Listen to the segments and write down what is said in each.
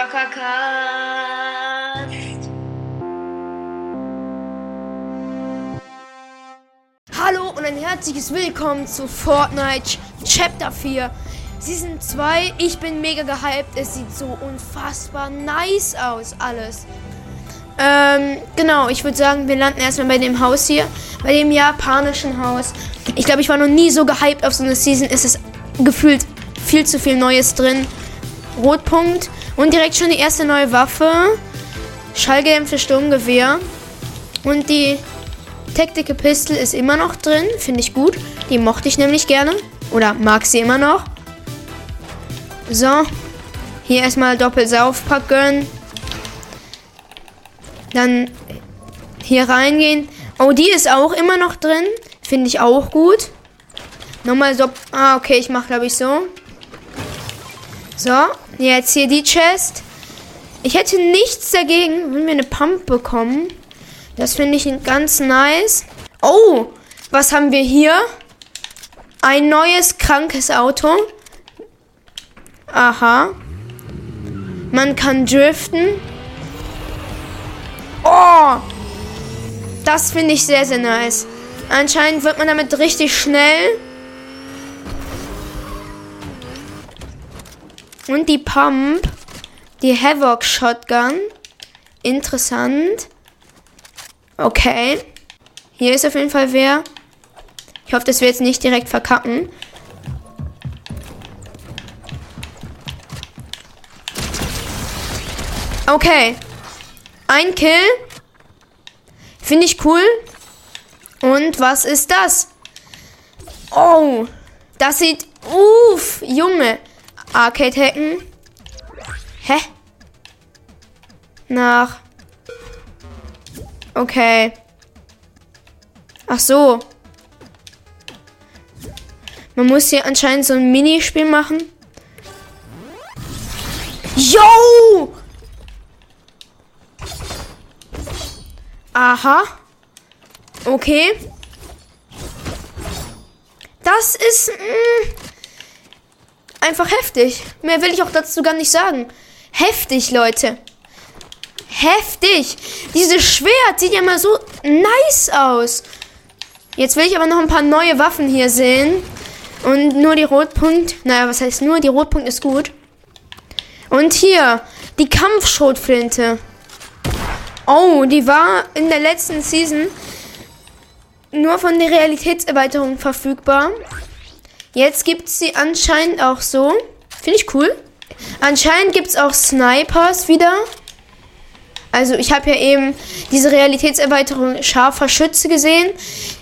Zockercast. Hallo und ein herzliches Willkommen zu Fortnite Chapter 4 Season 2. Ich bin mega gehypt. Es sieht so unfassbar nice aus, alles. Ähm, genau, ich würde sagen, wir landen erstmal bei dem Haus hier. Bei dem japanischen Haus. Ich glaube, ich war noch nie so gehypt auf so eine Season. Es ist gefühlt viel zu viel Neues drin. Rotpunkt. Und direkt schon die erste neue Waffe. Schallgedämpfte Sturmgewehr. Und die Tactical Pistol ist immer noch drin. Finde ich gut. Die mochte ich nämlich gerne. Oder mag sie immer noch. So. Hier erstmal Doppelsaufpack gönnen. Dann hier reingehen. Oh, die ist auch immer noch drin. Finde ich auch gut. Nochmal so. Ah, okay, ich mache, glaube ich, so. So, jetzt hier die Chest. Ich hätte nichts dagegen, wenn wir eine Pump bekommen. Das finde ich ganz nice. Oh, was haben wir hier? Ein neues krankes Auto. Aha. Man kann driften. Oh, das finde ich sehr, sehr nice. Anscheinend wird man damit richtig schnell. Und die Pump. Die Havoc Shotgun. Interessant. Okay. Hier ist auf jeden Fall wer. Ich hoffe, dass wir jetzt nicht direkt verkacken. Okay. Ein Kill. Finde ich cool. Und was ist das? Oh. Das sieht... Uff, Junge. Arcade-Hacken. Hä? Nach. Okay. Ach so. Man muss hier anscheinend so ein Minispiel machen. Yo! Aha. Okay. Das ist... Mh, mm, einfach heftig. Mehr will ich auch dazu gar nicht sagen. Heftig, Leute. Heftig. Dieses Schwert sieht ja mal so nice aus. Jetzt will ich aber noch ein paar neue Waffen hier sehen. Und nur die Rotpunkt. Naja, was heißt nur? Die Rotpunkt ist gut. Und hier, die Kampfschrotflinte. Oh, die war in der letzten Season nur von der Realitätserweiterung verfügbar. Jetzt gibt es sie anscheinend auch so. Finde ich cool. Anscheinend gibt es auch Snipers wieder. Also ich habe ja eben diese Realitätserweiterung scharfer Schütze gesehen.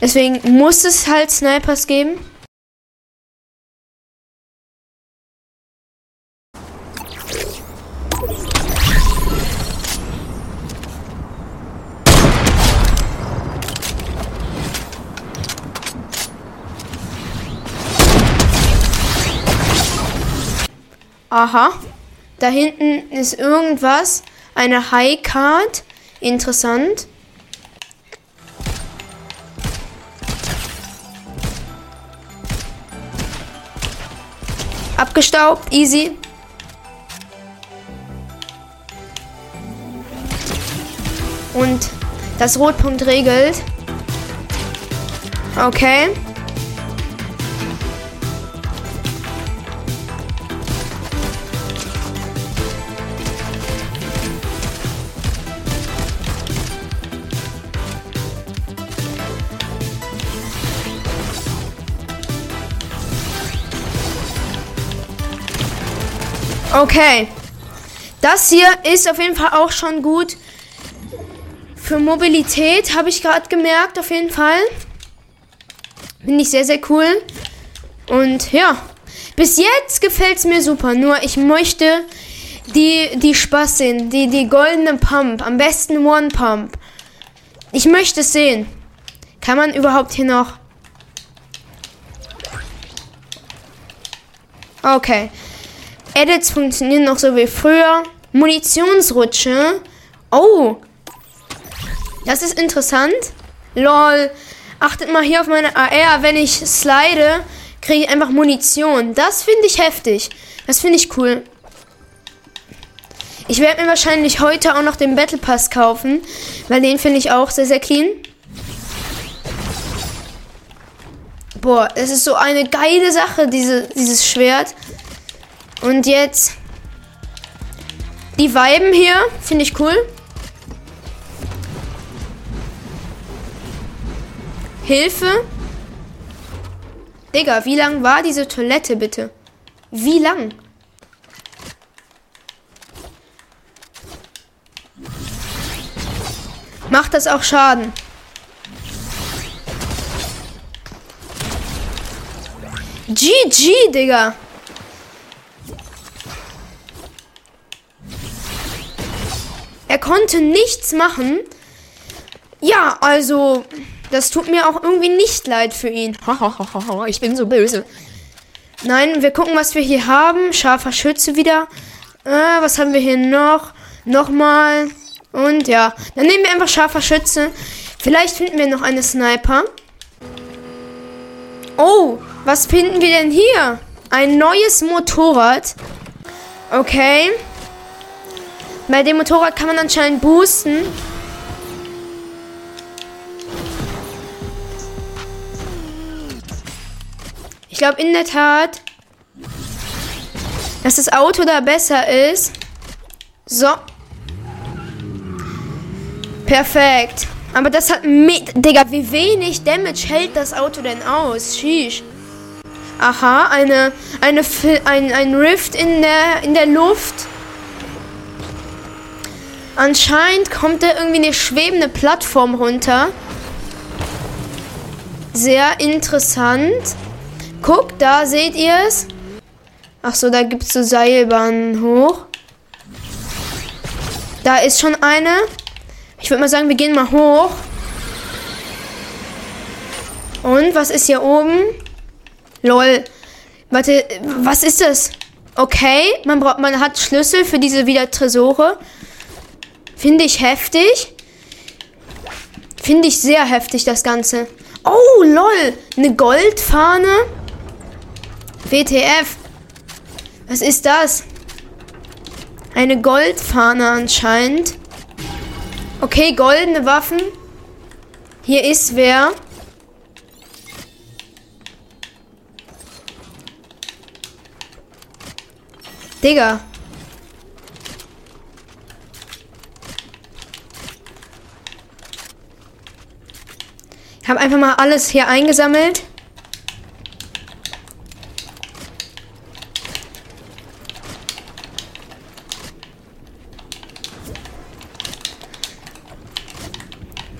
Deswegen muss es halt Snipers geben. Aha. Da hinten ist irgendwas. Eine High Card. Interessant. Abgestaubt. Easy. Und das Rotpunkt regelt. Okay. Okay. Das hier ist auf jeden Fall auch schon gut für Mobilität, habe ich gerade gemerkt, auf jeden Fall. Finde ich sehr, sehr cool. Und ja, bis jetzt gefällt es mir super. Nur ich möchte die, die Spaß sehen, die, die goldene Pump, am besten One Pump. Ich möchte es sehen. Kann man überhaupt hier noch... Okay. Edits funktionieren noch so wie früher. Munitionsrutsche. Oh. Das ist interessant. Lol. Achtet mal hier auf meine AR. Wenn ich slide, kriege ich einfach Munition. Das finde ich heftig. Das finde ich cool. Ich werde mir wahrscheinlich heute auch noch den Battle Pass kaufen, weil den finde ich auch sehr, sehr clean. Boah, es ist so eine geile Sache, diese, dieses Schwert. Und jetzt die Weiben hier, finde ich cool. Hilfe. Digga, wie lang war diese Toilette bitte? Wie lang? Macht das auch Schaden? GG, Digga. Er konnte nichts machen. Ja, also, das tut mir auch irgendwie nicht leid für ihn. ich bin so böse. Nein, wir gucken, was wir hier haben. Scharfer Schütze wieder. Äh, was haben wir hier noch? Nochmal. Und ja, dann nehmen wir einfach scharfer Schütze. Vielleicht finden wir noch eine Sniper. Oh, was finden wir denn hier? Ein neues Motorrad. Okay. Bei dem Motorrad kann man anscheinend boosten. Ich glaube in der Tat, dass das Auto da besser ist. So. Perfekt. Aber das hat mit. Digga, wie wenig Damage hält das Auto denn aus? Sheesh. Aha, eine, eine, ein, ein Rift in der, in der Luft. Anscheinend kommt da irgendwie eine schwebende Plattform runter. Sehr interessant. Guck, da seht ihr es. Ach so, da gibt es so Seilbahnen hoch. Da ist schon eine. Ich würde mal sagen, wir gehen mal hoch. Und was ist hier oben? Lol. Warte, was ist das? Okay, man man hat Schlüssel für diese wieder Tresore. Finde ich heftig. Finde ich sehr heftig, das Ganze. Oh, lol. Eine Goldfahne. WTF. Was ist das? Eine Goldfahne anscheinend. Okay, goldene Waffen. Hier ist wer. Digga. Ich habe einfach mal alles hier eingesammelt.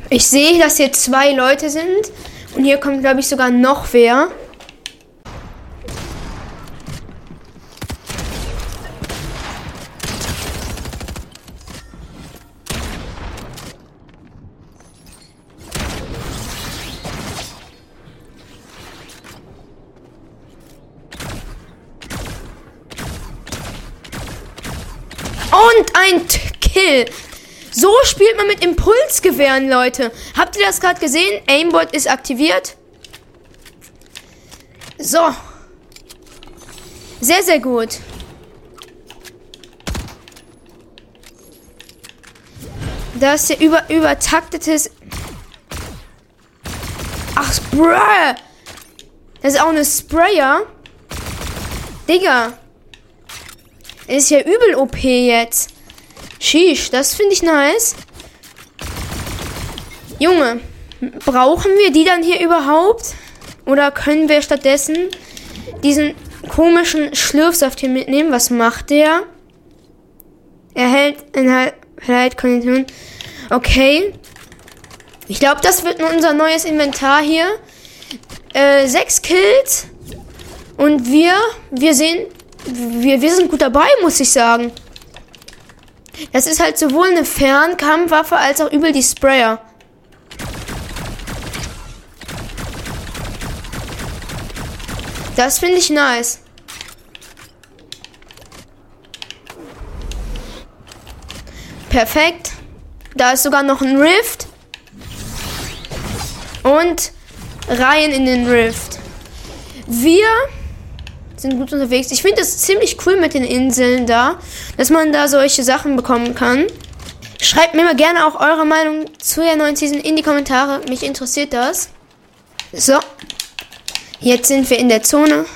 Ich sehe, dass hier zwei Leute sind. Und hier kommt, glaube ich, sogar noch wer. Und ein Kill. So spielt man mit Impulsgewehren, Leute. Habt ihr das gerade gesehen? Aimbot ist aktiviert. So. Sehr, sehr gut. Das ist ja über, übertaktetes. Ach, Spray. Das ist auch eine Sprayer. Digga. Ist ja übel OP jetzt. Sheesh, das finde ich nice. Junge, brauchen wir die dann hier überhaupt? Oder können wir stattdessen diesen komischen Schlürfsaft hier mitnehmen? Was macht der? Er hält Inhalt Konditionen. Okay. Ich glaube, das wird unser neues Inventar hier. Äh, sechs Kills. Und wir, wir sehen, wir, wir sind gut dabei, muss ich sagen. Das ist halt sowohl eine Fernkampfwaffe als auch übel die Sprayer. Das finde ich nice. Perfekt. Da ist sogar noch ein Rift. Und rein in den Rift. Wir sind gut unterwegs. Ich finde es ziemlich cool mit den Inseln da, dass man da solche Sachen bekommen kann. Schreibt mir mal gerne auch eure Meinung zu der neuen Season in die Kommentare. Mich interessiert das. So. Jetzt sind wir in der Zone.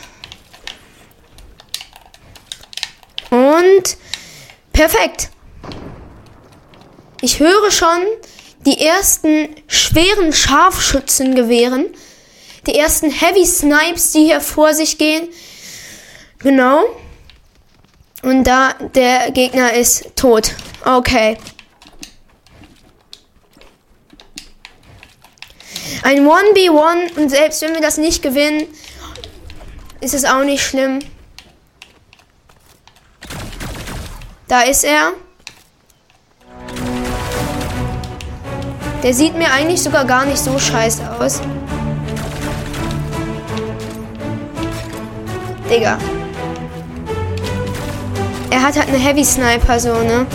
Und perfekt. Ich höre schon die ersten schweren Scharfschützengewehren. Die ersten Heavy Snipes, die hier vor sich gehen. Genau. Und da, der Gegner ist tot. Okay. Ein 1v1 und selbst wenn wir das nicht gewinnen, ist es auch nicht schlimm. Da ist er. Der sieht mir eigentlich sogar gar nicht so scheiße aus. Digga. Er hat halt eine Heavy Sniper so, ne?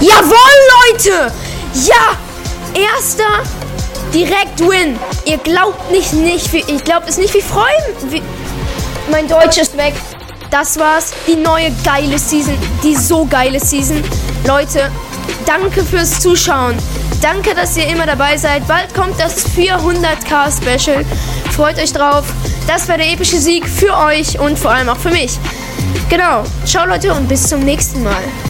Jawohl, Leute! Ja! Erster direkt Win. Ihr glaubt nicht, nicht, wie, ich glaubt es nicht, wie freuen. Wie, mein Deutsch ist weg. Das war's. Die neue geile Season. Die so geile Season. Leute, danke fürs Zuschauen. Danke, dass ihr immer dabei seid. Bald kommt das 400k Special. Freut euch drauf. Das war der epische Sieg für euch und vor allem auch für mich. Genau. Ciao Leute und bis zum nächsten Mal.